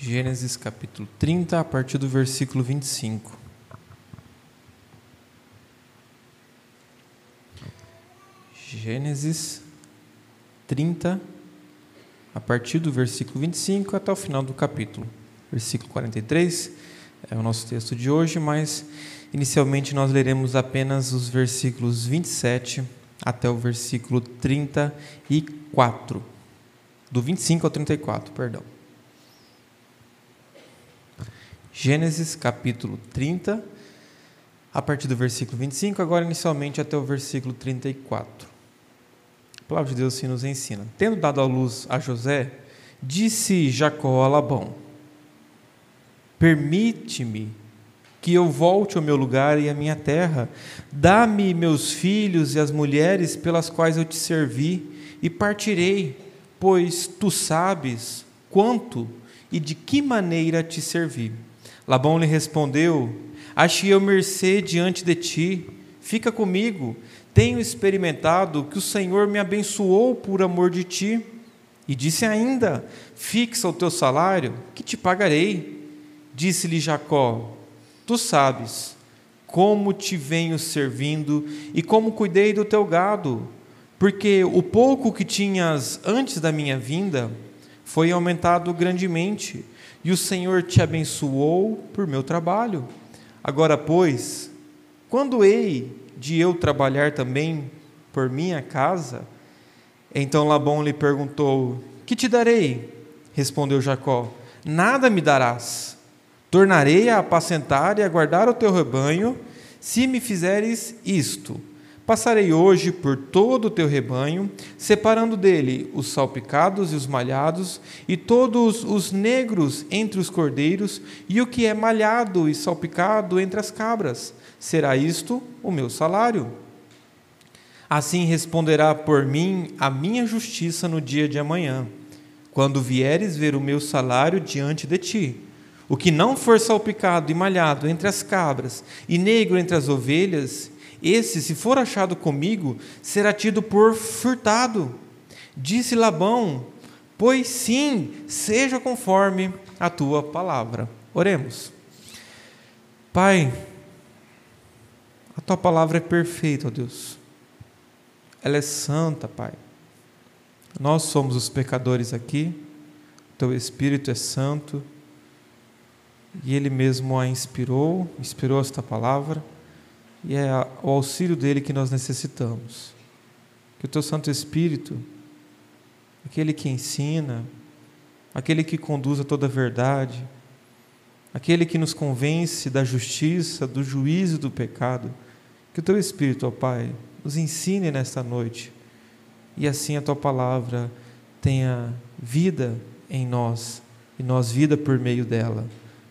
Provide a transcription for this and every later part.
Gênesis capítulo 30, a partir do versículo 25. Gênesis 30, a partir do versículo 25 até o final do capítulo. Versículo 43 é o nosso texto de hoje, mas inicialmente nós leremos apenas os versículos 27 até o versículo 34. Do 25 ao 34, perdão. Gênesis capítulo 30, a partir do versículo 25, agora inicialmente até o versículo 34. A palavra de Deus assim nos ensina. Tendo dado a luz a José, disse Jacó a Labão: Permite-me que eu volte ao meu lugar e à minha terra. Dá-me meus filhos e as mulheres pelas quais eu te servi, e partirei, pois tu sabes quanto e de que maneira te servi. Labão lhe respondeu: Achei eu mercê diante de ti, fica comigo. Tenho experimentado que o Senhor me abençoou por amor de ti. E disse ainda: Fixa o teu salário, que te pagarei. Disse-lhe Jacó: Tu sabes como te venho servindo e como cuidei do teu gado, porque o pouco que tinhas antes da minha vinda foi aumentado grandemente, e o Senhor te abençoou por meu trabalho. Agora, pois, quando hei de eu trabalhar também por minha casa? Então Labão lhe perguntou: Que te darei? Respondeu Jacó: Nada me darás Tornarei a apacentar e a guardar o teu rebanho, se me fizeres isto. Passarei hoje por todo o teu rebanho, separando dele os salpicados e os malhados, e todos os negros entre os cordeiros, e o que é malhado e salpicado entre as cabras. Será isto o meu salário. Assim responderá por mim a minha justiça no dia de amanhã, quando vieres ver o meu salário diante de ti. O que não for salpicado e malhado entre as cabras e negro entre as ovelhas, esse, se for achado comigo, será tido por furtado. Disse Labão: Pois sim, seja conforme a tua palavra. Oremos. Pai, a tua palavra é perfeita, ó Deus. Ela é santa, Pai. Nós somos os pecadores aqui, o teu Espírito é santo e ele mesmo a inspirou, inspirou esta palavra, e é o auxílio dele que nós necessitamos. Que o teu Santo Espírito, aquele que ensina, aquele que conduz a toda a verdade, aquele que nos convence da justiça, do juízo e do pecado, que o teu Espírito, ó Pai, nos ensine nesta noite, e assim a tua palavra tenha vida em nós, e nós vida por meio dela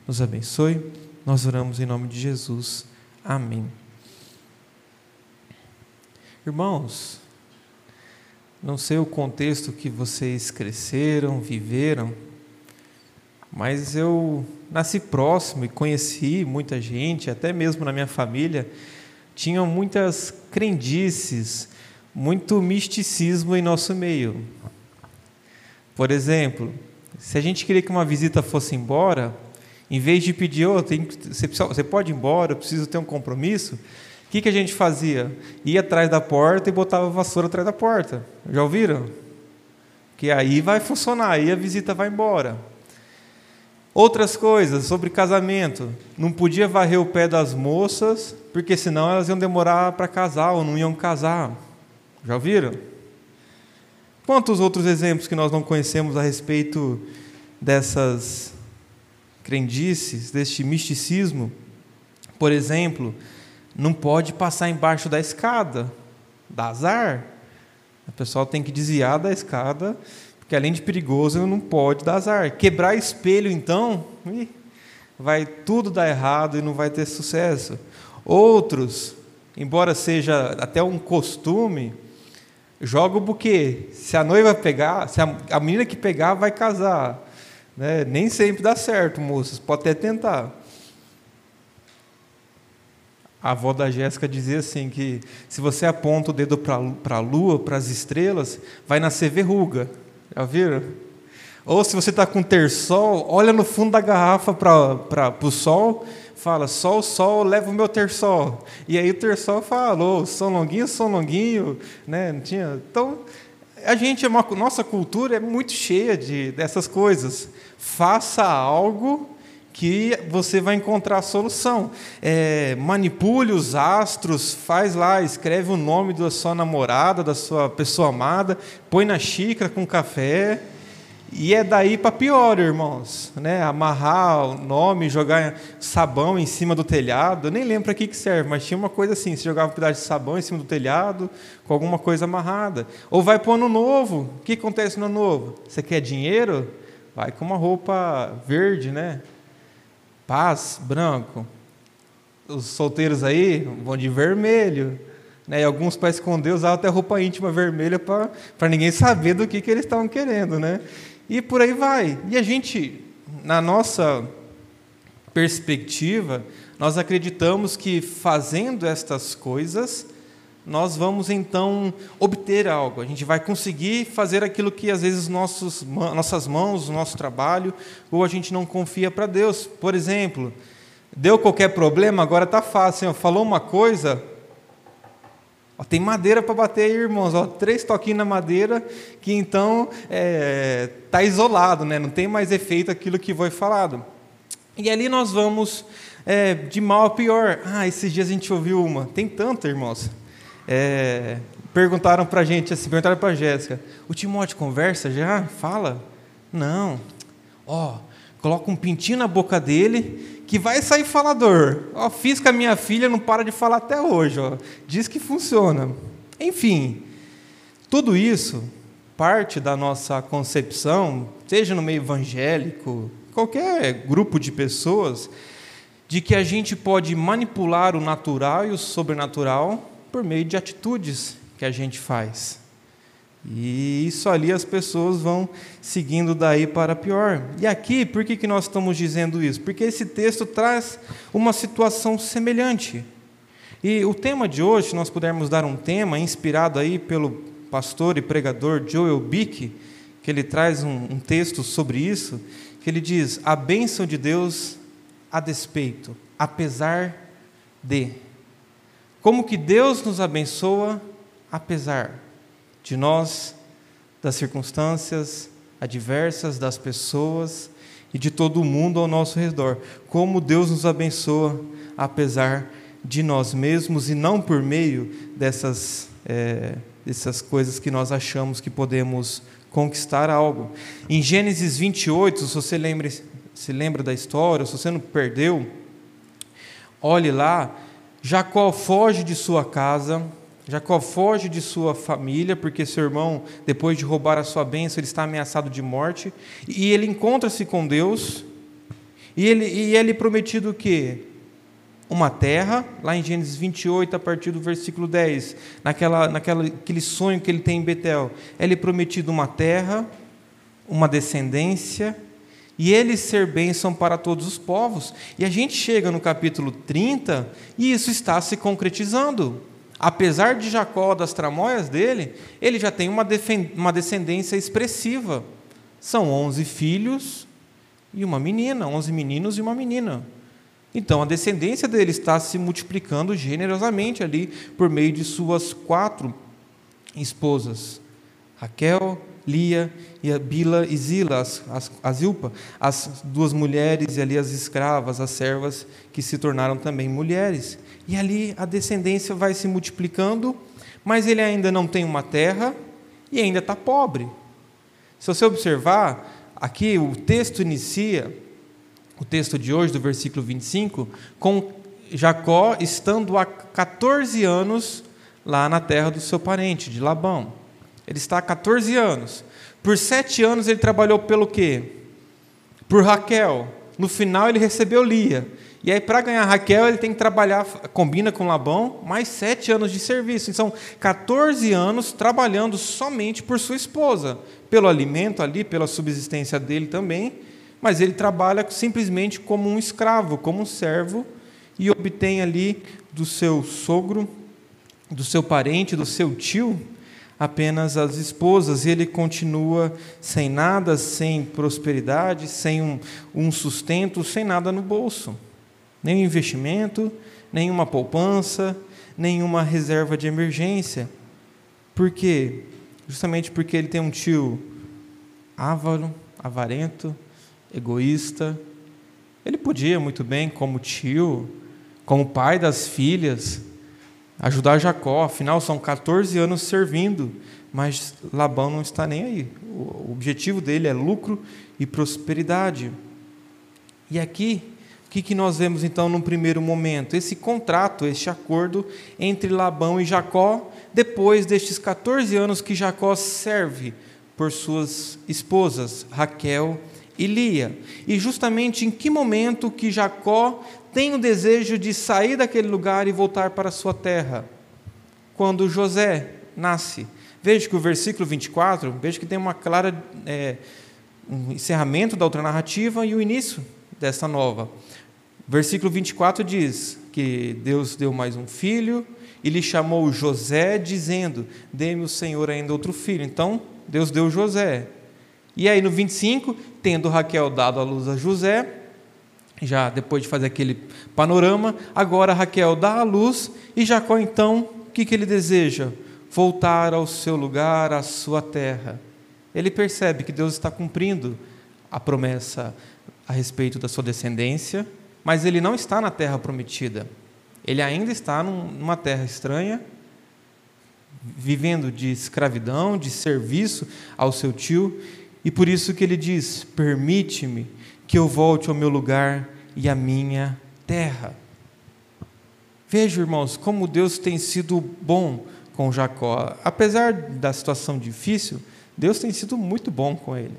nos abençoe. Nós oramos em nome de Jesus. Amém. Irmãos, não sei o contexto que vocês cresceram, viveram, mas eu nasci próximo e conheci muita gente, até mesmo na minha família, tinham muitas crendices, muito misticismo em nosso meio. Por exemplo, se a gente queria que uma visita fosse embora, em vez de pedir, oh, tem, você, pode ir embora, eu preciso ter um compromisso, o que, que a gente fazia? Ia atrás da porta e botava a vassoura atrás da porta. Já ouviram? Que aí vai funcionar, aí a visita vai embora. Outras coisas sobre casamento. Não podia varrer o pé das moças, porque senão elas iam demorar para casar ou não iam casar. Já ouviram? Quantos outros exemplos que nós não conhecemos a respeito dessas crendices, deste misticismo, por exemplo, não pode passar embaixo da escada, dá azar. O pessoal tem que desviar da escada, porque além de perigoso, não pode dar azar. Quebrar espelho, então, vai tudo dar errado e não vai ter sucesso. Outros, embora seja até um costume, joga o buquê. Se a noiva pegar, se a, menina que pegar vai casar. Né? Nem sempre dá certo, moças, pode até tentar. A avó da Jéssica dizia assim que se você aponta o dedo para a lua, para as estrelas, vai nascer verruga. Já viram? Ou se você está com terçol, olha no fundo da garrafa para o sol, fala, sol, sol, leva o meu terçol. E aí o terçol falou, som longuinho, som longuinho, né? Não tinha. Então, a gente, é uma, nossa cultura é muito cheia de, dessas coisas. Faça algo que você vai encontrar a solução. É, manipule os astros, faz lá, escreve o nome da sua namorada, da sua pessoa amada, põe na xícara com café. E é daí para pior, irmãos. Né? Amarrar o nome, jogar sabão em cima do telhado. Eu nem lembro para que, que serve, mas tinha uma coisa assim: você jogava um pedaço de sabão em cima do telhado, com alguma coisa amarrada. Ou vai para o ano novo. O que acontece no ano novo? Você quer dinheiro? Vai com uma roupa verde, né? Paz, branco. Os solteiros aí vão de vermelho. Né? E alguns, para esconder, usavam até roupa íntima vermelha para ninguém saber do que, que eles estavam querendo. Né? E por aí vai. E a gente, na nossa perspectiva, nós acreditamos que fazendo estas coisas, nós vamos então obter algo. A gente vai conseguir fazer aquilo que às vezes nossos, nossas mãos, nosso trabalho, ou a gente não confia para Deus. Por exemplo, deu qualquer problema, agora está fácil. Ó, falou uma coisa, ó, tem madeira para bater aí, irmãos. Ó, três toquinhos na madeira, que então está é, tá isolado, né? não tem mais efeito aquilo que foi falado. E ali nós vamos é, de mal a pior. Ah, esses dias a gente ouviu uma. Tem tanto, irmãos. É, perguntaram para a gente assim, perguntaram para a Jéssica, o Timóteo conversa já? Fala? Não. Ó, coloca um pintinho na boca dele que vai sair falador. Ó, fiz com a minha filha, não para de falar até hoje. Ó. Diz que funciona. Enfim, tudo isso parte da nossa concepção, seja no meio evangélico, qualquer grupo de pessoas, de que a gente pode manipular o natural e o sobrenatural por meio de atitudes que a gente faz. E isso ali as pessoas vão seguindo daí para pior. E aqui, por que, que nós estamos dizendo isso? Porque esse texto traz uma situação semelhante. E o tema de hoje, se nós pudermos dar um tema inspirado aí pelo pastor e pregador Joel Bick, que ele traz um, um texto sobre isso, que ele diz: a bênção de Deus a despeito, apesar de. Como que Deus nos abençoa apesar de nós, das circunstâncias adversas, das pessoas e de todo o mundo ao nosso redor. Como Deus nos abençoa apesar de nós mesmos e não por meio dessas, é, dessas coisas que nós achamos que podemos conquistar algo. Em Gênesis 28, se você lembra, se lembra da história, se você não perdeu, olhe lá Jacó foge de sua casa, Jacó foge de sua família, porque seu irmão, depois de roubar a sua bênção, ele está ameaçado de morte. E ele encontra-se com Deus. E ele, e ele é prometido o quê? Uma terra, lá em Gênesis 28, a partir do versículo 10, naquela, naquela, aquele sonho que ele tem em Betel. Ele é prometido uma terra, uma descendência e ele ser bênção para todos os povos. E a gente chega no capítulo 30 e isso está se concretizando. Apesar de Jacó, das tramóias dele, ele já tem uma, uma descendência expressiva. São onze filhos e uma menina, onze meninos e uma menina. Então a descendência dele está se multiplicando generosamente ali por meio de suas quatro esposas: Raquel, Lia e a Bila e Zila, as, as, a Zilpa, as duas mulheres e ali as escravas, as servas que se tornaram também mulheres. E ali a descendência vai se multiplicando, mas ele ainda não tem uma terra e ainda está pobre. Se você observar, aqui o texto inicia, o texto de hoje, do versículo 25, com Jacó estando há 14 anos lá na terra do seu parente, de Labão. Ele está há 14 anos. Por sete anos ele trabalhou pelo quê? Por Raquel. No final ele recebeu Lia. E aí, para ganhar Raquel, ele tem que trabalhar, combina com Labão, mais sete anos de serviço. Então, 14 anos trabalhando somente por sua esposa, pelo alimento ali, pela subsistência dele também, mas ele trabalha simplesmente como um escravo, como um servo, e obtém ali do seu sogro, do seu parente, do seu tio, apenas as esposas, e ele continua sem nada, sem prosperidade, sem um, um sustento, sem nada no bolso, nenhum investimento, nenhuma poupança, nenhuma reserva de emergência. Por quê? Justamente porque ele tem um tio ávaro, avarento, egoísta. Ele podia muito bem, como tio, como pai das filhas, ajudar Jacó, afinal são 14 anos servindo, mas Labão não está nem aí. O objetivo dele é lucro e prosperidade. E aqui, o que, nós vemos então num primeiro momento? Esse contrato, este acordo entre Labão e Jacó, depois destes 14 anos que Jacó serve por suas esposas, Raquel e Lia. E justamente em que momento que Jacó tem o desejo de sair daquele lugar e voltar para a sua terra? Quando José nasce. Veja que o versículo 24, veja que tem uma clara é, um encerramento da outra narrativa e o início dessa nova. Versículo 24 diz que Deus deu mais um filho e lhe chamou José, dizendo: Dê-me o Senhor ainda outro filho. Então, Deus deu José. E aí no 25, tendo Raquel dado a luz a José, já depois de fazer aquele panorama, agora Raquel dá a luz e Jacó então, o que, que ele deseja? Voltar ao seu lugar, à sua terra. Ele percebe que Deus está cumprindo a promessa a respeito da sua descendência, mas ele não está na terra prometida. Ele ainda está numa terra estranha, vivendo de escravidão, de serviço ao seu tio, e por isso que ele diz: Permite-me que eu volte ao meu lugar e à minha terra. Veja, irmãos, como Deus tem sido bom com Jacó. Apesar da situação difícil, Deus tem sido muito bom com ele.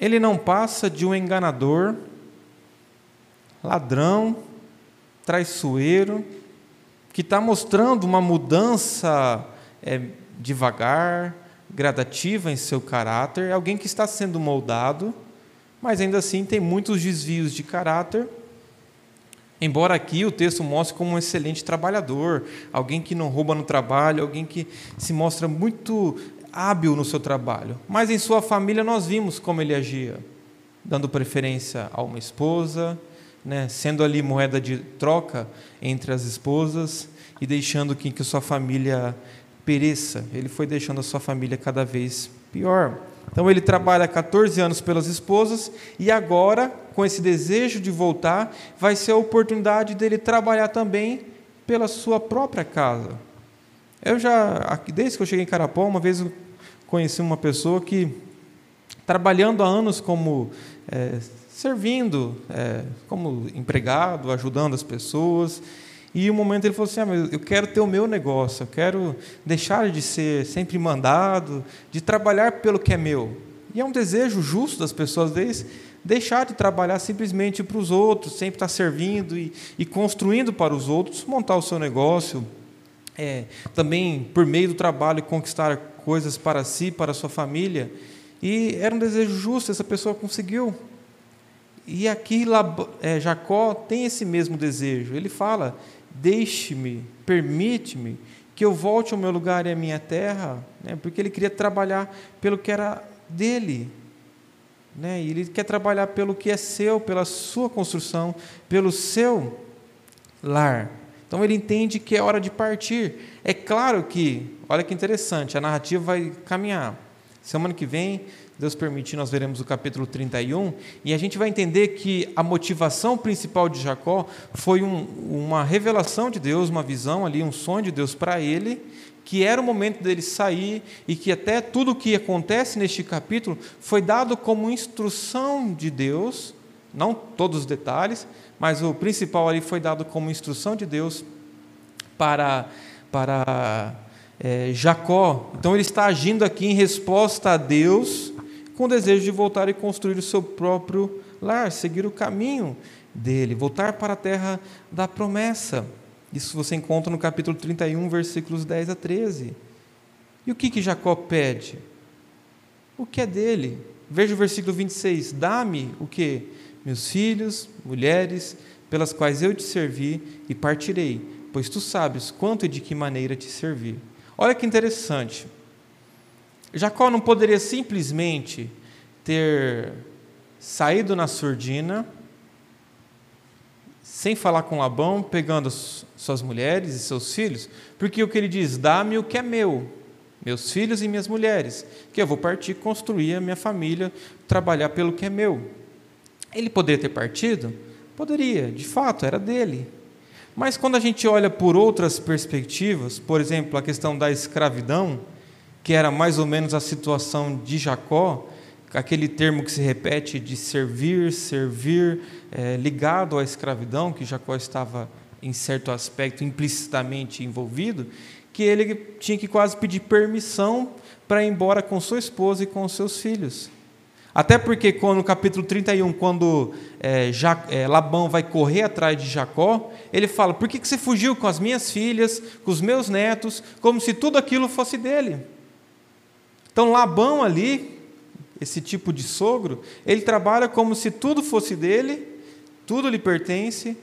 Ele não passa de um enganador, ladrão, traiçoeiro, que está mostrando uma mudança é, devagar, gradativa em seu caráter, alguém que está sendo moldado mas ainda assim tem muitos desvios de caráter. Embora aqui o texto mostre como um excelente trabalhador, alguém que não rouba no trabalho, alguém que se mostra muito hábil no seu trabalho. Mas em sua família nós vimos como ele agia, dando preferência a uma esposa, né, sendo ali moeda de troca entre as esposas e deixando que, que sua família pereça. Ele foi deixando a sua família cada vez pior. Então ele trabalha 14 anos pelas esposas e agora, com esse desejo de voltar, vai ser a oportunidade dele trabalhar também pela sua própria casa. Eu já, desde que eu cheguei em Carapó, uma vez conheci uma pessoa que, trabalhando há anos como é, servindo, é, como empregado, ajudando as pessoas, e um momento ele falou assim: ah, eu quero ter o meu negócio, eu quero deixar de ser sempre mandado, de trabalhar pelo que é meu. E é um desejo justo das pessoas deles deixar de trabalhar simplesmente para os outros, sempre estar servindo e, e construindo para os outros, montar o seu negócio, é, também por meio do trabalho conquistar coisas para si, para a sua família. E era um desejo justo, essa pessoa conseguiu. E aqui é, Jacó tem esse mesmo desejo. Ele fala: deixe-me, permite-me que eu volte ao meu lugar e à minha terra, né? porque ele queria trabalhar pelo que era dele. Né? E ele quer trabalhar pelo que é seu, pela sua construção, pelo seu lar. Então ele entende que é hora de partir. É claro que, olha que interessante, a narrativa vai caminhar. Semana que vem Deus permitir, nós veremos o capítulo 31, e a gente vai entender que a motivação principal de Jacó foi um, uma revelação de Deus, uma visão ali, um sonho de Deus para ele, que era o momento dele sair e que até tudo o que acontece neste capítulo foi dado como instrução de Deus, não todos os detalhes, mas o principal ali foi dado como instrução de Deus para, para é, Jacó. Então ele está agindo aqui em resposta a Deus com o desejo de voltar e construir o seu próprio lar, seguir o caminho dele, voltar para a terra da promessa. Isso você encontra no capítulo 31, versículos 10 a 13. E o que, que Jacó pede? O que é dele? Veja o versículo 26. Dá-me o que? Meus filhos, mulheres, pelas quais eu te servi e partirei, pois tu sabes quanto e de que maneira te servi. Olha que interessante. Jacó não poderia simplesmente ter saído na surdina, sem falar com Labão, pegando suas mulheres e seus filhos, porque o que ele diz: dá-me o que é meu, meus filhos e minhas mulheres, que eu vou partir construir a minha família, trabalhar pelo que é meu. Ele poderia ter partido? Poderia, de fato, era dele. Mas quando a gente olha por outras perspectivas, por exemplo, a questão da escravidão, que era mais ou menos a situação de Jacó, aquele termo que se repete de servir, servir, é, ligado à escravidão, que Jacó estava, em certo aspecto, implicitamente envolvido, que ele tinha que quase pedir permissão para ir embora com sua esposa e com seus filhos. Até porque, quando, no capítulo 31, quando é, é, Labão vai correr atrás de Jacó, ele fala: Por que, que você fugiu com as minhas filhas, com os meus netos, como se tudo aquilo fosse dele? Então, Labão ali, esse tipo de sogro, ele trabalha como se tudo fosse dele, tudo lhe pertence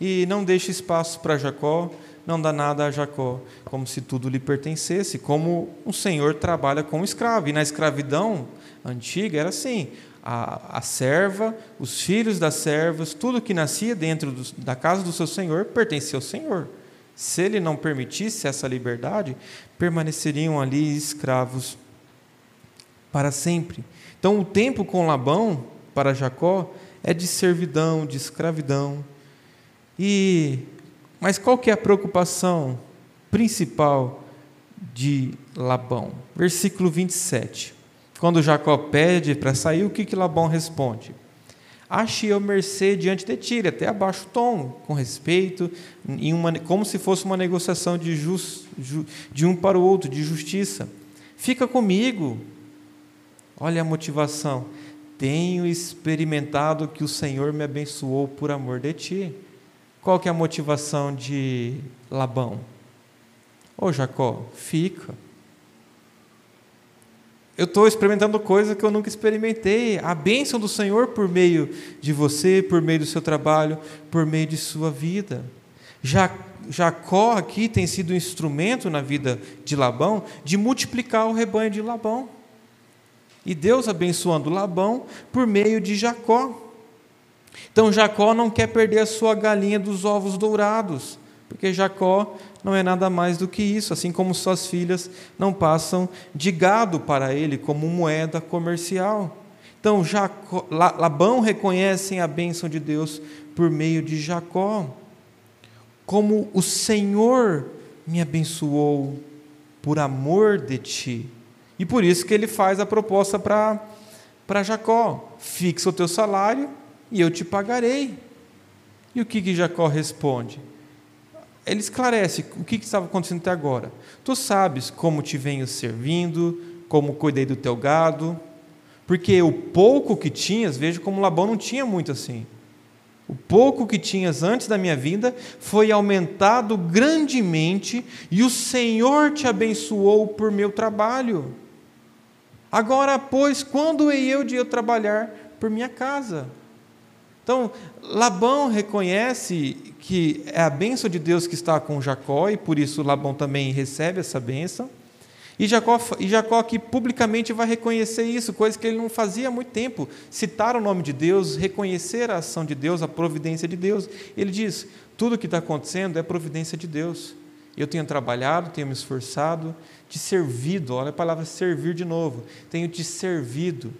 e não deixa espaço para Jacó, não dá nada a Jacó, como se tudo lhe pertencesse, como um senhor trabalha com um escravo. E na escravidão antiga era assim: a, a serva, os filhos das servas, tudo que nascia dentro do, da casa do seu senhor pertencia ao senhor. Se ele não permitisse essa liberdade, permaneceriam ali escravos para sempre. Então, o tempo com Labão, para Jacó, é de servidão, de escravidão. E mas qual que é a preocupação principal de Labão? Versículo 27. Quando Jacó pede para sair, o que, que Labão responde? Ache eu mercê diante de ti, até abaixa o tom, com respeito, em uma, como se fosse uma negociação de, just, de um para o outro, de justiça. Fica comigo, Olha a motivação. Tenho experimentado que o Senhor me abençoou por amor de ti. Qual que é a motivação de Labão? Ô Jacó, fica. Eu estou experimentando coisa que eu nunca experimentei. A bênção do Senhor por meio de você, por meio do seu trabalho, por meio de sua vida. Jacó aqui tem sido um instrumento na vida de Labão de multiplicar o rebanho de Labão. E Deus abençoando Labão por meio de Jacó. Então Jacó não quer perder a sua galinha dos ovos dourados, porque Jacó não é nada mais do que isso, assim como suas filhas não passam de gado para ele como moeda comercial. Então Jacó, Labão reconhece a bênção de Deus por meio de Jacó, como o Senhor me abençoou por amor de ti. E por isso que ele faz a proposta para Jacó: fixa o teu salário e eu te pagarei. E o que, que Jacó responde? Ele esclarece o que, estava acontecendo até agora. Tu sabes como te venho servindo, como cuidei do teu gado, porque o pouco que tinhas, veja como Labão não tinha muito assim. O pouco que tinhas antes da minha vinda foi aumentado grandemente, e o Senhor te abençoou por meu trabalho. Agora, pois, quando hei eu de eu trabalhar por minha casa? Então, Labão reconhece que é a bênção de Deus que está com Jacó, e por isso Labão também recebe essa bênção. E Jacó, e Jacó aqui publicamente vai reconhecer isso, coisa que ele não fazia há muito tempo. Citar o nome de Deus, reconhecer a ação de Deus, a providência de Deus. Ele diz: tudo o que está acontecendo é providência de Deus. Eu tenho trabalhado, tenho me esforçado, te servido, olha a palavra servir de novo, tenho te servido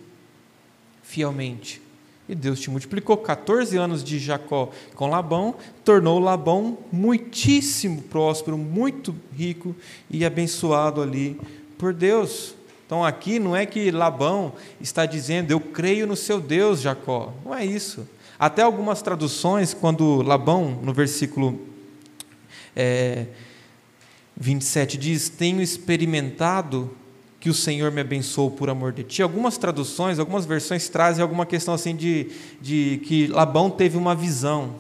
fielmente. E Deus te multiplicou 14 anos de Jacó com Labão, tornou Labão muitíssimo próspero, muito rico e abençoado ali por Deus. Então aqui não é que Labão está dizendo, eu creio no seu Deus, Jacó. Não é isso. Até algumas traduções, quando Labão, no versículo é, 27 diz: Tenho experimentado que o Senhor me abençoou por amor de ti. Algumas traduções, algumas versões trazem alguma questão assim de, de que Labão teve uma visão.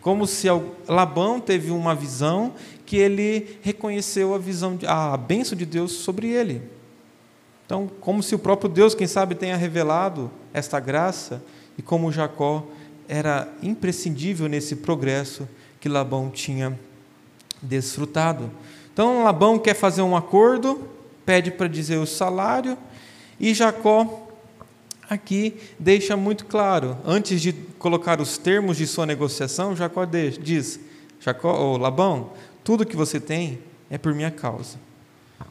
Como se Labão teve uma visão que ele reconheceu a visão, a bênção de Deus sobre ele. Então, como se o próprio Deus, quem sabe, tenha revelado esta graça e como Jacó era imprescindível nesse progresso que Labão tinha desfrutado. Então Labão quer fazer um acordo, pede para dizer o salário, e Jacó aqui deixa muito claro, antes de colocar os termos de sua negociação, Jacó diz: Jacó, ou Labão, tudo que você tem é por minha causa.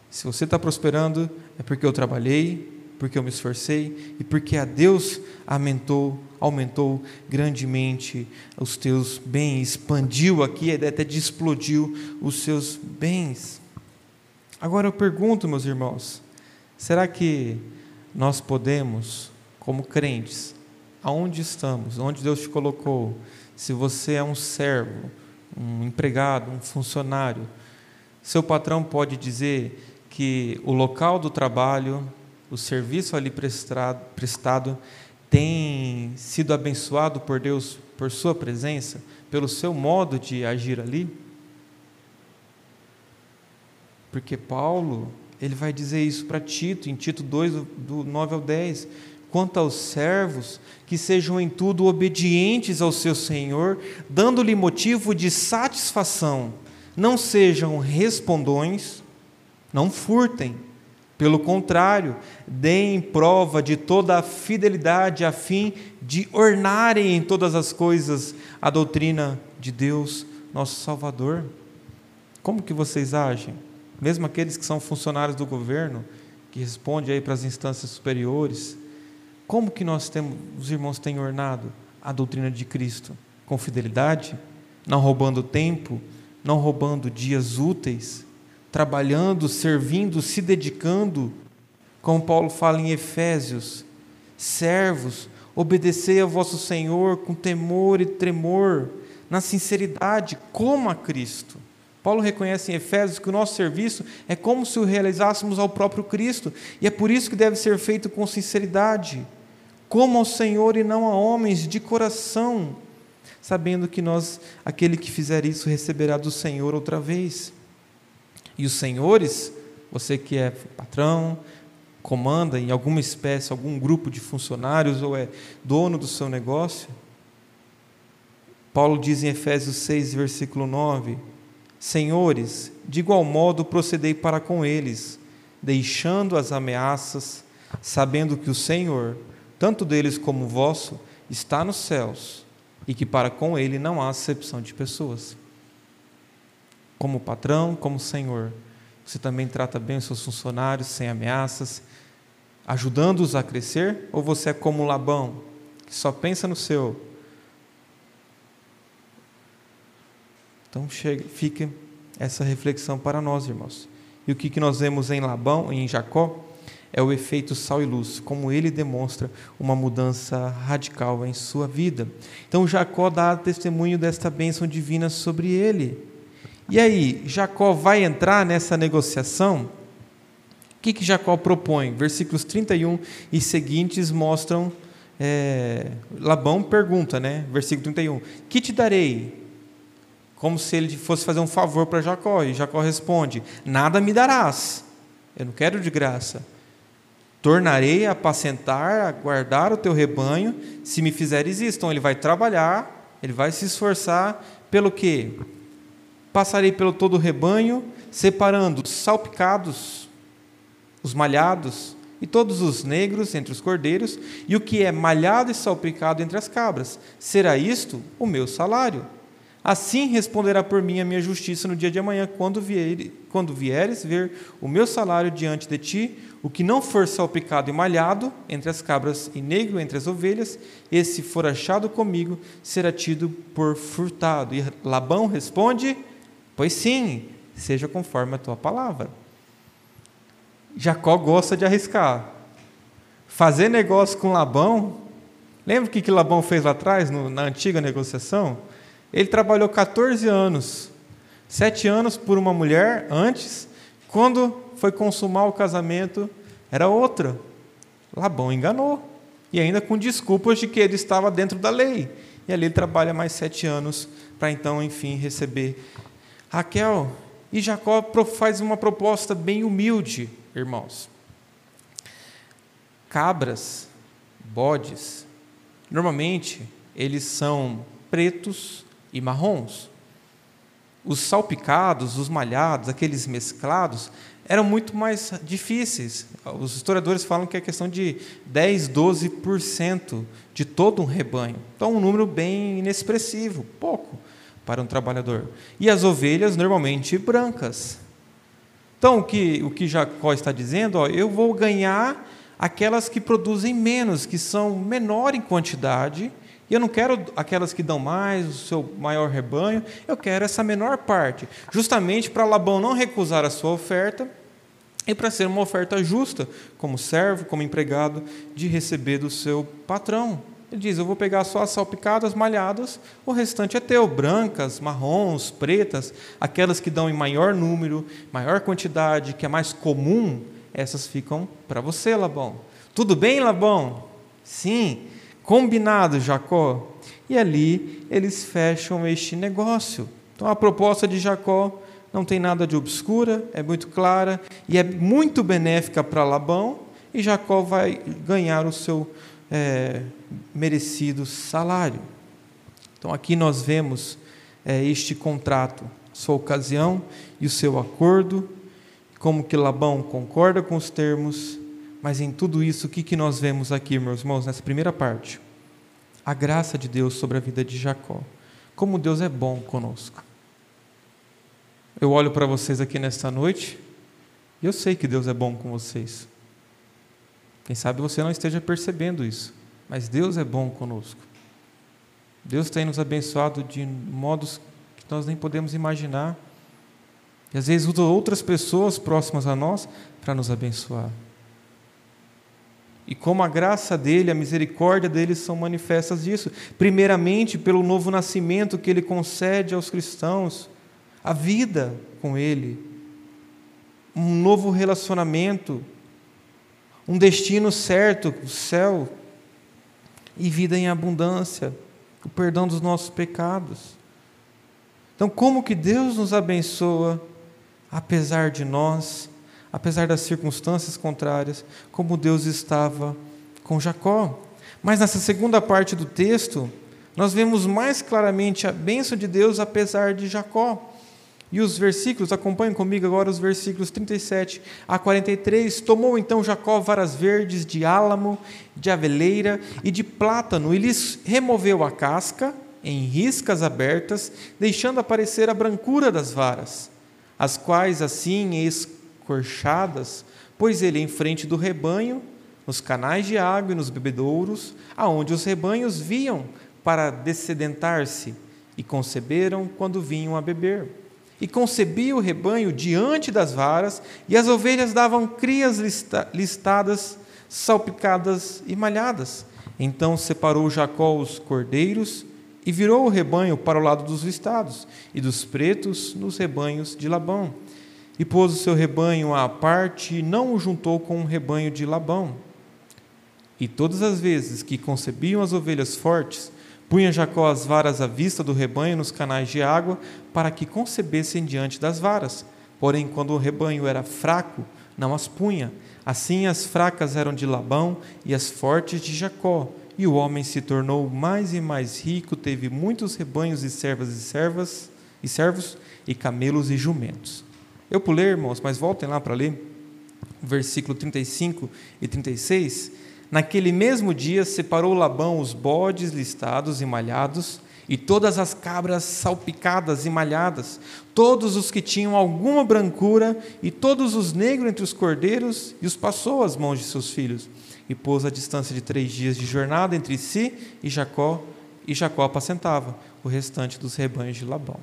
Se você está prosperando, é porque eu trabalhei, porque eu me esforcei e porque a Deus aumentou, aumentou grandemente os teus bens, expandiu aqui, até explodiu os seus bens. Agora eu pergunto, meus irmãos, será que nós podemos, como crentes, aonde estamos, onde Deus te colocou, se você é um servo, um empregado, um funcionário, seu patrão pode dizer que o local do trabalho, o serviço ali prestado, prestado tem sido abençoado por Deus por sua presença, pelo seu modo de agir ali? Porque Paulo, ele vai dizer isso para Tito, em Tito 2, do 9 ao 10. Quanto aos servos, que sejam em tudo obedientes ao seu Senhor, dando-lhe motivo de satisfação, não sejam respondões, não furtem, pelo contrário, deem prova de toda a fidelidade a fim de ornarem em todas as coisas a doutrina de Deus, nosso Salvador. Como que vocês agem? Mesmo aqueles que são funcionários do governo, que respondem aí para as instâncias superiores, como que nós temos, os irmãos têm ornado a doutrina de Cristo? Com fidelidade, não roubando tempo, não roubando dias úteis, trabalhando, servindo, se dedicando, como Paulo fala em Efésios, servos, obedecei ao vosso Senhor com temor e tremor, na sinceridade, como a Cristo. Paulo reconhece em Efésios que o nosso serviço é como se o realizássemos ao próprio Cristo, e é por isso que deve ser feito com sinceridade, como ao Senhor e não a homens, de coração, sabendo que nós, aquele que fizer isso, receberá do Senhor outra vez. E os senhores, você que é patrão, comanda em alguma espécie, algum grupo de funcionários ou é dono do seu negócio, Paulo diz em Efésios 6, versículo 9: Senhores, de igual modo procedei para com eles, deixando as ameaças, sabendo que o Senhor, tanto deles como vosso, está nos céus e que para com ele não há acepção de pessoas como patrão, como senhor. Você também trata bem os seus funcionários sem ameaças, ajudando-os a crescer? Ou você é como Labão, que só pensa no seu? Então chega, fica essa reflexão para nós, irmãos. E o que, que nós vemos em Labão, em Jacó, é o efeito sal e luz, como ele demonstra uma mudança radical em sua vida. Então Jacó dá testemunho desta bênção divina sobre ele. E aí, Jacó vai entrar nessa negociação? O que, que Jacó propõe? Versículos 31 e seguintes mostram. É, Labão pergunta, né? Versículo 31. Que te darei? Como se ele fosse fazer um favor para Jacó. E Jacó responde: Nada me darás. Eu não quero de graça. Tornarei a apacentar, a guardar o teu rebanho, se me fizeres isso. Então ele vai trabalhar, ele vai se esforçar pelo quê? Passarei pelo todo o rebanho, separando os salpicados, os malhados e todos os negros entre os cordeiros, e o que é malhado e salpicado entre as cabras. Será isto o meu salário. Assim responderá por mim a minha justiça no dia de amanhã, quando, vier, quando vieres ver o meu salário diante de ti, o que não for salpicado e malhado entre as cabras e negro entre as ovelhas, esse for achado comigo, será tido por furtado. E Labão responde: Pois sim, seja conforme a tua palavra. Jacó gosta de arriscar. Fazer negócio com Labão. Lembra o que, Labão fez lá atrás, na antiga negociação? Ele trabalhou 14 anos, sete anos por uma mulher antes, quando foi consumar o casamento, era outra. Labão enganou. E ainda com desculpas de que ele estava dentro da lei. E ali ele trabalha mais sete anos para então, enfim, receber Raquel e Jacó faz uma proposta bem humilde, irmãos. Cabras, bodes, normalmente eles são pretos e marrons. os salpicados, os malhados, aqueles mesclados, eram muito mais difíceis. Os historiadores falam que é questão de 10, 12% de todo um rebanho. Então, um número bem inexpressivo, pouco para um trabalhador. E as ovelhas, normalmente brancas. Então, o que, o que Jacó está dizendo, ó, eu vou ganhar aquelas que produzem menos, que são menor em quantidade, e eu não quero aquelas que dão mais, o seu maior rebanho, eu quero essa menor parte, justamente para Labão não recusar a sua oferta e para ser uma oferta justa, como servo, como empregado, de receber do seu patrão. Ele diz: Eu vou pegar só as salpicadas, malhadas, o restante é teu, brancas, marrons, pretas, aquelas que dão em maior número, maior quantidade, que é mais comum, essas ficam para você, Labão. Tudo bem, Labão? Sim. Combinado, Jacó. E ali eles fecham este negócio. Então a proposta de Jacó não tem nada de obscura, é muito clara e é muito benéfica para Labão, e Jacó vai ganhar o seu é, merecido salário. Então aqui nós vemos é, este contrato, sua ocasião e o seu acordo, como que Labão concorda com os termos, mas em tudo isso, o que, que nós vemos aqui, meus irmãos, nessa primeira parte? A graça de Deus sobre a vida de Jacó. Como Deus é bom conosco. Eu olho para vocês aqui nesta noite e eu sei que Deus é bom com vocês. Quem sabe você não esteja percebendo isso, mas Deus é bom conosco. Deus tem nos abençoado de modos que nós nem podemos imaginar. E às vezes usa outras pessoas próximas a nós para nos abençoar. E como a graça dele, a misericórdia dele são manifestas disso. Primeiramente, pelo novo nascimento que ele concede aos cristãos a vida com Ele, um novo relacionamento, um destino certo, o céu, e vida em abundância, o perdão dos nossos pecados. Então, como que Deus nos abençoa, apesar de nós, apesar das circunstâncias contrárias, como Deus estava com Jacó. Mas nessa segunda parte do texto, nós vemos mais claramente a bênção de Deus apesar de Jacó. E os versículos, acompanhem comigo agora os versículos 37 a 43. Tomou então Jacó varas verdes de álamo, de aveleira e de plátano, e lhes removeu a casca em riscas abertas, deixando aparecer a brancura das varas, as quais assim escorchadas, pôs ele em frente do rebanho, nos canais de água e nos bebedouros, aonde os rebanhos viam para descedentar-se, e conceberam quando vinham a beber e concebia o rebanho diante das varas, e as ovelhas davam crias lista listadas, salpicadas e malhadas. Então separou Jacó os cordeiros e virou o rebanho para o lado dos listados, e dos pretos nos rebanhos de Labão. E pôs o seu rebanho à parte e não o juntou com o rebanho de Labão. E todas as vezes que concebiam as ovelhas fortes, Punha Jacó as varas à vista do rebanho nos canais de água, para que concebessem diante das varas. Porém, quando o rebanho era fraco, não as punha. Assim as fracas eram de Labão e as fortes de Jacó. E o homem se tornou mais e mais rico, teve muitos rebanhos e servas e servas e servos e camelos e jumentos. Eu pulei, irmãos, mas voltem lá para ler versículo 35 e 36 Naquele mesmo dia separou Labão os bodes listados e malhados, e todas as cabras salpicadas e malhadas, todos os que tinham alguma brancura, e todos os negros entre os cordeiros, e os passou às mãos de seus filhos, e pôs a distância de três dias de jornada entre si e Jacó, e Jacó apacentava o restante dos rebanhos de Labão.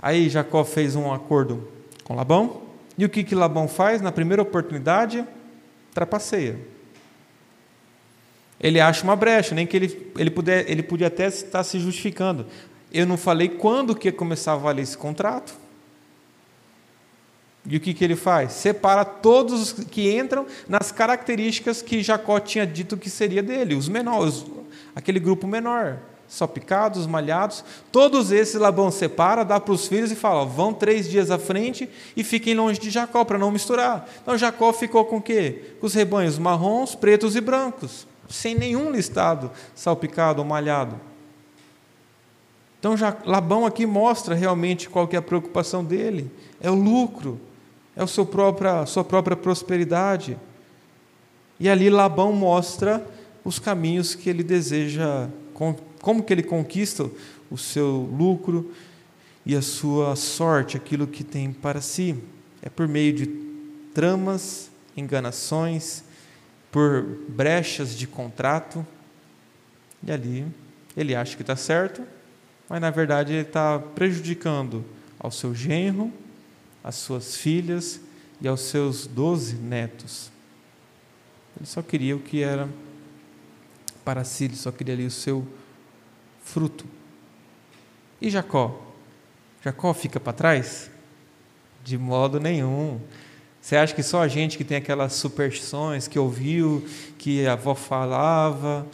Aí Jacó fez um acordo com Labão, e o que, que Labão faz? Na primeira oportunidade, trapaceia ele acha uma brecha, nem que ele, ele, puder, ele podia até estar se justificando. Eu não falei quando que ia começar a valer esse contrato. E o que, que ele faz? Separa todos os que entram nas características que Jacó tinha dito que seria dele, os menores, aquele grupo menor, só picados, malhados, todos esses Labão separa, dá para os filhos e fala: ó, vão três dias à frente e fiquem longe de Jacó para não misturar. Então Jacó ficou com o quê? Com os rebanhos marrons, pretos e brancos sem nenhum listado salpicado ou malhado. Então Labão aqui mostra realmente qual que é a preocupação dele. É o lucro, é a sua própria, sua própria prosperidade. E ali Labão mostra os caminhos que ele deseja, como que ele conquista o seu lucro e a sua sorte, aquilo que tem para si. É por meio de tramas, enganações, por brechas de contrato. E ali ele acha que está certo, mas na verdade ele está prejudicando ao seu genro, às suas filhas e aos seus doze netos. Ele só queria o que era para si, ele só queria ali o seu fruto. E Jacó? Jacó fica para trás? De modo nenhum. Você acha que só a gente que tem aquelas superstições, que ouviu, que a avó falava,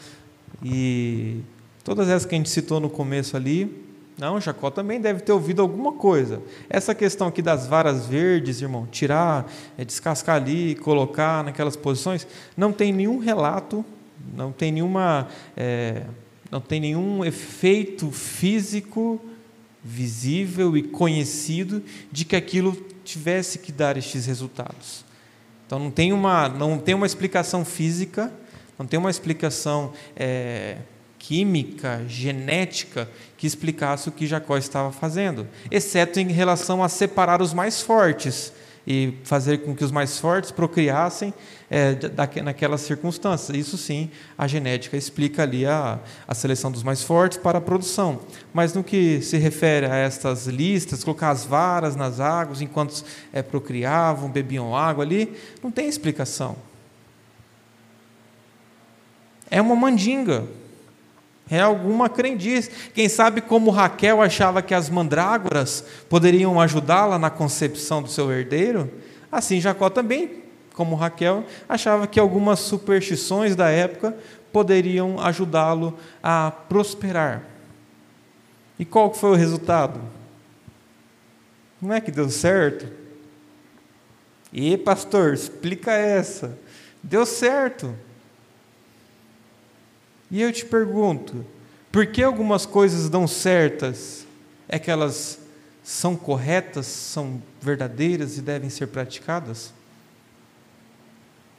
e todas essas que a gente citou no começo ali, não, Jacó também deve ter ouvido alguma coisa. Essa questão aqui das varas verdes, irmão, tirar, é, descascar ali, colocar naquelas posições, não tem nenhum relato, não tem nenhuma, é, não tem nenhum efeito físico visível e conhecido de que aquilo tivesse que dar estes resultados. Então não tem uma, não tem uma explicação física, não tem uma explicação é, química, genética, que explicasse o que Jacó estava fazendo, exceto em relação a separar os mais fortes e fazer com que os mais fortes procriassem é, naquelas circunstâncias. Isso sim, a genética explica ali a, a seleção dos mais fortes para a produção. Mas no que se refere a estas listas, colocar as varas nas águas enquanto é, procriavam, bebiam água ali, não tem explicação. É uma mandinga. É alguma crendice. Quem sabe como Raquel achava que as mandrágoras poderiam ajudá-la na concepção do seu herdeiro, assim Jacó também, como Raquel, achava que algumas superstições da época poderiam ajudá-lo a prosperar. E qual foi o resultado? Não é que deu certo? E pastor, explica essa. Deu certo. E eu te pergunto, por que algumas coisas dão certas? É que elas são corretas, são verdadeiras e devem ser praticadas?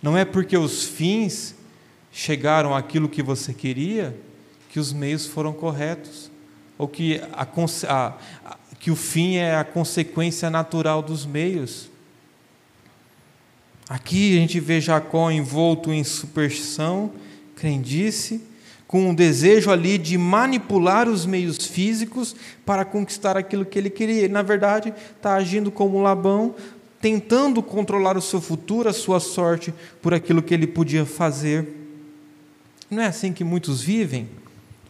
Não é porque os fins chegaram àquilo que você queria que os meios foram corretos, ou que, a, a, que o fim é a consequência natural dos meios. Aqui a gente vê Jacó envolto em superstição, crendice, com o desejo ali de manipular os meios físicos para conquistar aquilo que ele queria. Ele, na verdade, está agindo como Labão, tentando controlar o seu futuro, a sua sorte, por aquilo que ele podia fazer. Não é assim que muitos vivem?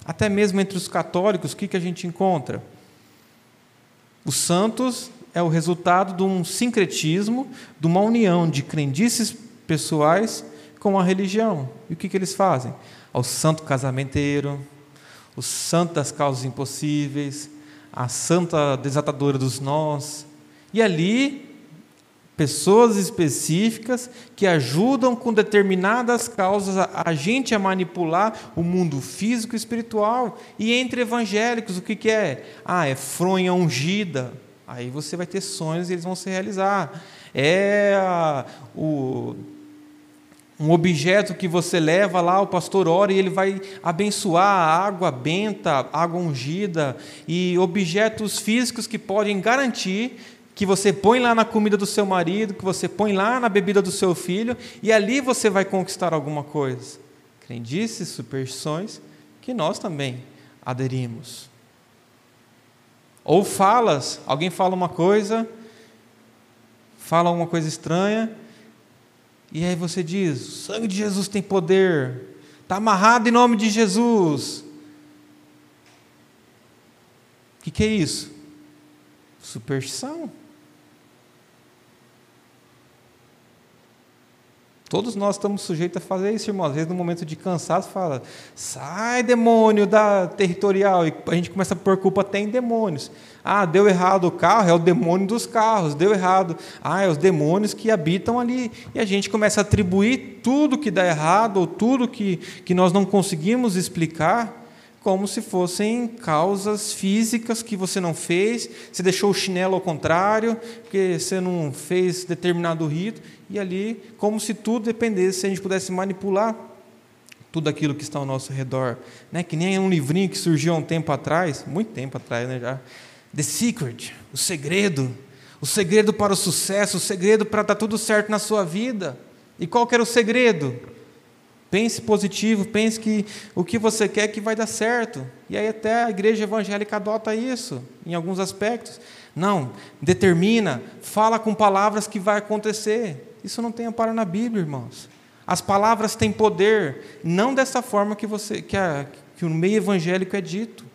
Até mesmo entre os católicos, o que, que a gente encontra? Os santos é o resultado de um sincretismo, de uma união de crendices pessoais com a religião. E o que, que eles fazem? Ao santo casamenteiro, o santo das causas impossíveis, a santa desatadora dos nós. E ali, pessoas específicas que ajudam com determinadas causas a, gente a manipular o mundo físico e espiritual. E entre evangélicos, o que, que é? Ah, é fronha ungida. Aí você vai ter sonhos e eles vão se realizar. É o um objeto que você leva lá, o pastor ora e ele vai abençoar a água benta, água ungida e objetos físicos que podem garantir que você põe lá na comida do seu marido, que você põe lá na bebida do seu filho e ali você vai conquistar alguma coisa. Crendices, superstições que nós também aderimos. Ou falas, alguém fala uma coisa, fala uma coisa estranha, e aí você diz: o sangue de Jesus tem poder, está amarrado em nome de Jesus. O que, que é isso? Superstição. Todos nós estamos sujeitos a fazer isso, irmão. Às vezes, no momento de cansaço, fala: sai, demônio da territorial. E a gente começa a pôr culpa até em demônios. Ah, deu errado o carro, é o demônio dos carros. Deu errado. Ah, é os demônios que habitam ali. E a gente começa a atribuir tudo que dá errado, ou tudo que, que nós não conseguimos explicar, como se fossem causas físicas que você não fez, você deixou o chinelo ao contrário, porque você não fez determinado rito, e ali, como se tudo dependesse, se a gente pudesse manipular tudo aquilo que está ao nosso redor. Né? Que nem um livrinho que surgiu há um tempo atrás, muito tempo atrás né, já, The Secret, o segredo, o segredo para o sucesso, o segredo para dar tudo certo na sua vida. E qual que era o segredo? Pense positivo, pense que o que você quer que vai dar certo. E aí até a igreja evangélica adota isso em alguns aspectos. Não, determina, fala com palavras que vai acontecer. Isso não tem amparo na Bíblia, irmãos. As palavras têm poder, não dessa forma que você que, a, que o meio evangélico é dito.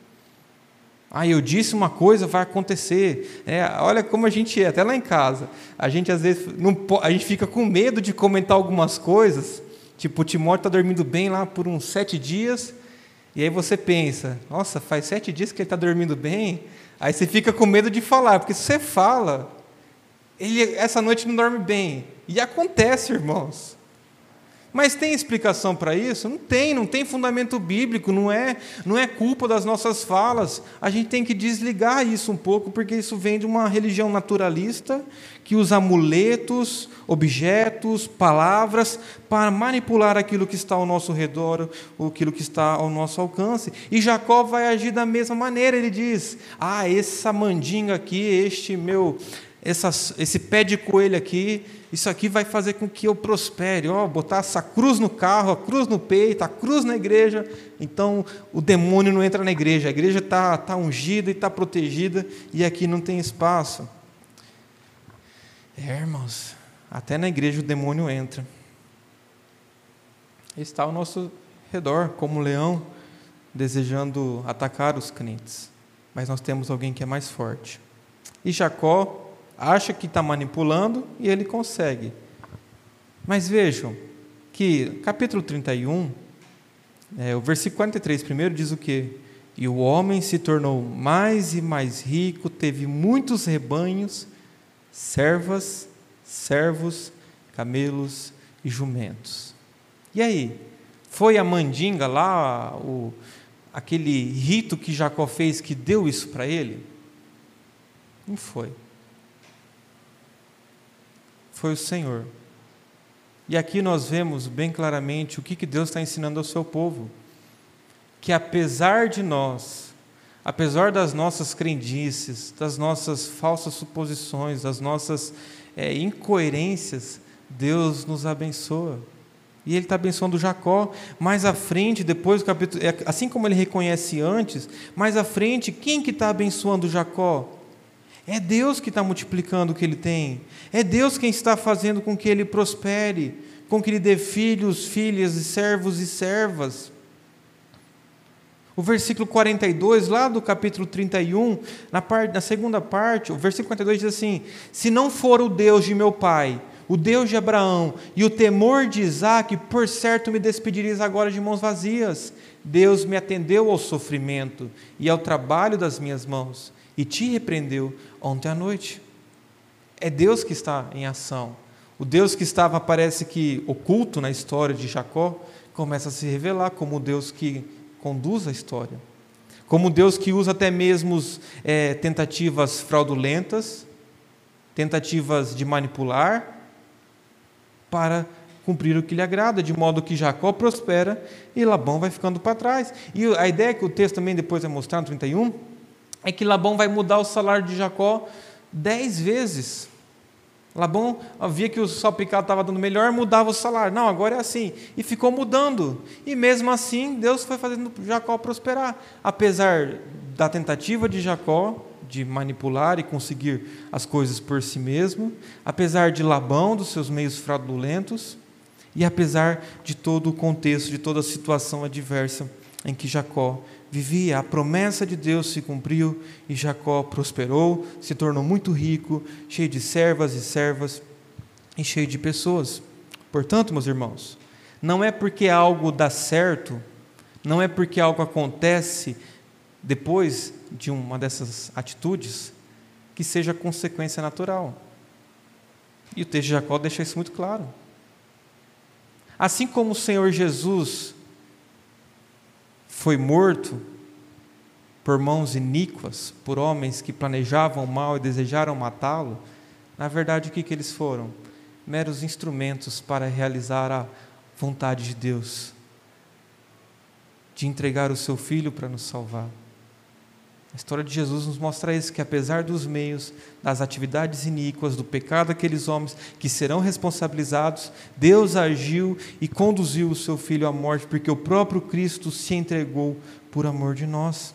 Ah, eu disse uma coisa, vai acontecer. É, olha como a gente é, até lá em casa. A gente às vezes não, a gente fica com medo de comentar algumas coisas Tipo, o Timóteo está dormindo bem lá por uns sete dias, e aí você pensa, nossa, faz sete dias que ele está dormindo bem, aí você fica com medo de falar, porque se você fala, ele essa noite não dorme bem. E acontece, irmãos. Mas tem explicação para isso? Não tem, não tem fundamento bíblico, não é, não é culpa das nossas falas. A gente tem que desligar isso um pouco, porque isso vem de uma religião naturalista que usa amuletos, objetos, palavras para manipular aquilo que está ao nosso redor, ou aquilo que está ao nosso alcance. E Jacó vai agir da mesma maneira, ele diz: "Ah, essa mandinga aqui, este meu esse pé de coelho aqui, isso aqui vai fazer com que eu prospere. Ó, oh, botar essa cruz no carro, a cruz no peito, a cruz na igreja. Então o demônio não entra na igreja. A igreja está tá ungida e está protegida e aqui não tem espaço. É, irmãos, até na igreja o demônio entra. Está ao nosso redor, como um leão, desejando atacar os crentes. Mas nós temos alguém que é mais forte. E Jacó acha que está manipulando e ele consegue. Mas vejam que capítulo 31, é, o versículo 43 primeiro diz o quê? E o homem se tornou mais e mais rico, teve muitos rebanhos, servas, servos, camelos e jumentos. E aí? Foi a mandinga lá, o, aquele rito que Jacó fez que deu isso para ele? Não foi foi o Senhor. E aqui nós vemos bem claramente o que, que Deus está ensinando ao seu povo: que apesar de nós, apesar das nossas crendices, das nossas falsas suposições, das nossas é, incoerências, Deus nos abençoa. E ele está abençoando Jacó. Mais à frente, depois do capítulo, é, assim como ele reconhece antes, mais à frente, quem que está abençoando Jacó? É Deus que está multiplicando o que ele tem. É Deus quem está fazendo com que ele prospere, com que ele dê filhos, filhas e servos e servas. O versículo 42, lá do capítulo 31, na, parte, na segunda parte, o versículo 42 diz assim: Se não for o Deus de meu pai, o Deus de Abraão e o temor de Isaac, por certo me despedirias agora de mãos vazias. Deus me atendeu ao sofrimento e ao trabalho das minhas mãos e te repreendeu ontem à noite. É Deus que está em ação. O Deus que estava, parece que oculto na história de Jacó, começa a se revelar como o Deus que conduz a história. Como Deus que usa até mesmo é, tentativas fraudulentas, tentativas de manipular, para cumprir o que lhe agrada, de modo que Jacó prospera e Labão vai ficando para trás. E a ideia que o texto também depois vai mostrar no 31 é que Labão vai mudar o salário de Jacó dez vezes. Labão via que o salpicado estava dando melhor, mudava o salário. Não, agora é assim. E ficou mudando. E mesmo assim, Deus foi fazendo Jacó prosperar. Apesar da tentativa de Jacó de manipular e conseguir as coisas por si mesmo, apesar de Labão, dos seus meios fraudulentos, e apesar de todo o contexto, de toda a situação adversa em que Jacó vivia, a promessa de Deus se cumpriu e Jacó prosperou, se tornou muito rico, cheio de servas e servas e cheio de pessoas. Portanto, meus irmãos, não é porque algo dá certo, não é porque algo acontece depois de uma dessas atitudes que seja consequência natural. E o texto de Jacó deixa isso muito claro. Assim como o Senhor Jesus foi morto por mãos iníquas, por homens que planejavam mal e desejaram matá-lo, na verdade o que, que eles foram? Meros instrumentos para realizar a vontade de Deus, de entregar o seu filho para nos salvar. A história de Jesus nos mostra isso, que apesar dos meios, das atividades iníquas, do pecado daqueles homens que serão responsabilizados, Deus agiu e conduziu o seu filho à morte, porque o próprio Cristo se entregou por amor de nós.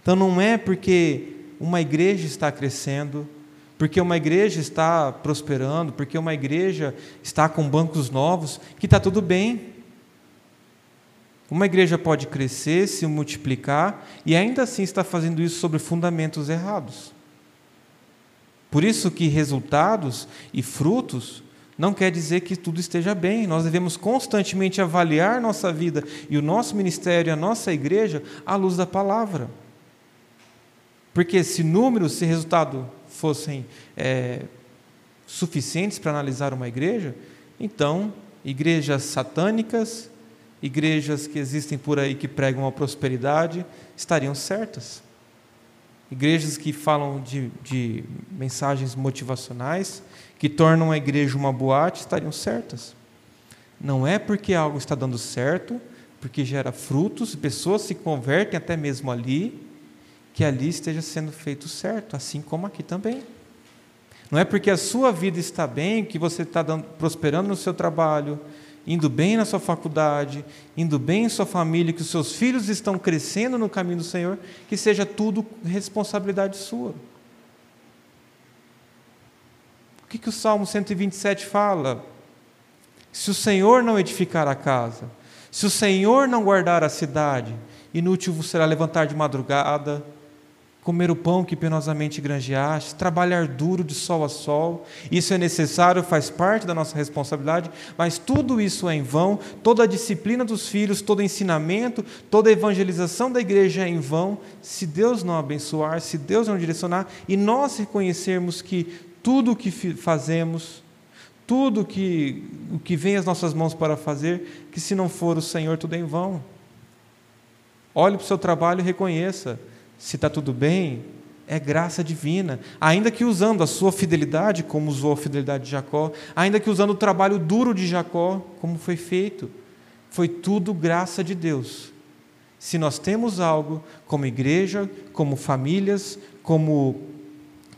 Então não é porque uma igreja está crescendo, porque uma igreja está prosperando, porque uma igreja está com bancos novos, que está tudo bem. Uma igreja pode crescer, se multiplicar e ainda assim está fazendo isso sobre fundamentos errados. Por isso que resultados e frutos não quer dizer que tudo esteja bem. Nós devemos constantemente avaliar nossa vida e o nosso ministério, a nossa igreja, à luz da palavra. Porque se números, se resultado fossem é, suficientes para analisar uma igreja, então igrejas satânicas, igrejas que existem por aí que pregam a prosperidade estariam certas. Igrejas que falam de, de mensagens motivacionais, que tornam a igreja uma boate, estariam certas. Não é porque algo está dando certo, porque gera frutos, pessoas se convertem até mesmo ali, que ali esteja sendo feito certo, assim como aqui também. Não é porque a sua vida está bem, que você está dando, prosperando no seu trabalho, indo bem na sua faculdade, indo bem em sua família, que os seus filhos estão crescendo no caminho do Senhor, que seja tudo responsabilidade sua. O que, que o Salmo 127 fala? Se o Senhor não edificar a casa, se o Senhor não guardar a cidade, inútil será levantar de madrugada, comer o pão que penosamente granjeaste, trabalhar duro de sol a sol. Isso é necessário, faz parte da nossa responsabilidade, mas tudo isso é em vão, toda a disciplina dos filhos, todo ensinamento, toda a evangelização da igreja é em vão, se Deus não abençoar, se Deus não direcionar e nós reconhecermos que tudo o que fazemos, tudo que, o que vem às nossas mãos para fazer, que se não for o Senhor, tudo é em vão. Olhe para o seu trabalho e reconheça se está tudo bem, é graça divina. Ainda que usando a sua fidelidade, como usou a fidelidade de Jacó, ainda que usando o trabalho duro de Jacó, como foi feito, foi tudo graça de Deus. Se nós temos algo como igreja, como famílias, como,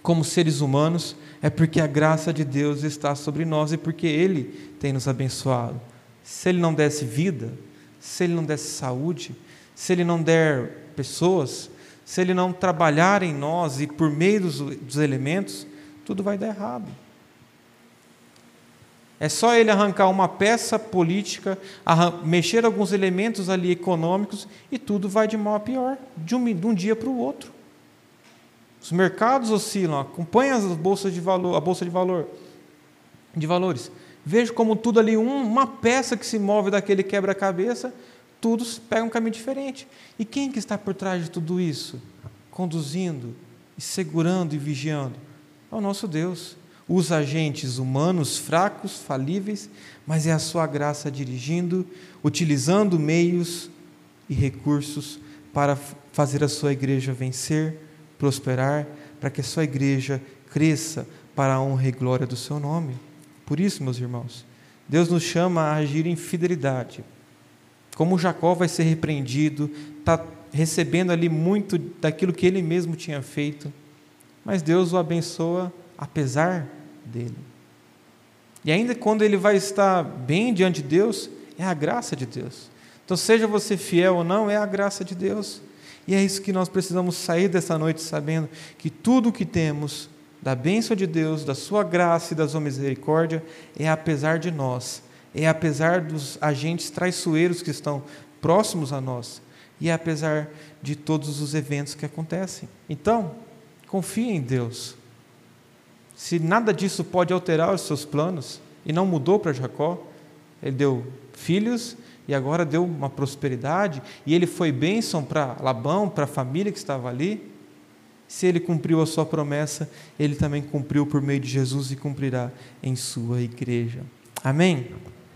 como seres humanos, é porque a graça de Deus está sobre nós e porque Ele tem nos abençoado. Se Ele não desse vida, se Ele não desse saúde, se Ele não der pessoas, se ele não trabalhar em nós e por meio dos, dos elementos, tudo vai dar errado. É só ele arrancar uma peça política, mexer alguns elementos ali econômicos e tudo vai de mal a pior, de um, de um dia para o outro. Os mercados oscilam, acompanha as bolsas de valor, a bolsa de valor, de valores. Vejo como tudo ali um, uma peça que se move daquele quebra-cabeça todos pegam um caminho diferente. E quem que está por trás de tudo isso? Conduzindo, e segurando e vigiando? É o nosso Deus. Os agentes humanos fracos, falíveis, mas é a sua graça dirigindo, utilizando meios e recursos para fazer a sua igreja vencer, prosperar, para que a sua igreja cresça para a honra e glória do seu nome. Por isso, meus irmãos, Deus nos chama a agir em fidelidade como Jacó vai ser repreendido, está recebendo ali muito daquilo que ele mesmo tinha feito, mas Deus o abençoa apesar dele. E ainda quando ele vai estar bem diante de Deus, é a graça de Deus. Então, seja você fiel ou não, é a graça de Deus. E é isso que nós precisamos sair dessa noite sabendo que tudo o que temos da bênção de Deus, da sua graça e da sua misericórdia é apesar de nós, é apesar dos agentes traiçoeiros que estão próximos a nós, e é apesar de todos os eventos que acontecem. Então, confie em Deus. Se nada disso pode alterar os seus planos, e não mudou para Jacó, ele deu filhos e agora deu uma prosperidade, e ele foi bênção para Labão, para a família que estava ali. Se ele cumpriu a sua promessa, ele também cumpriu por meio de Jesus e cumprirá em sua igreja. Amém?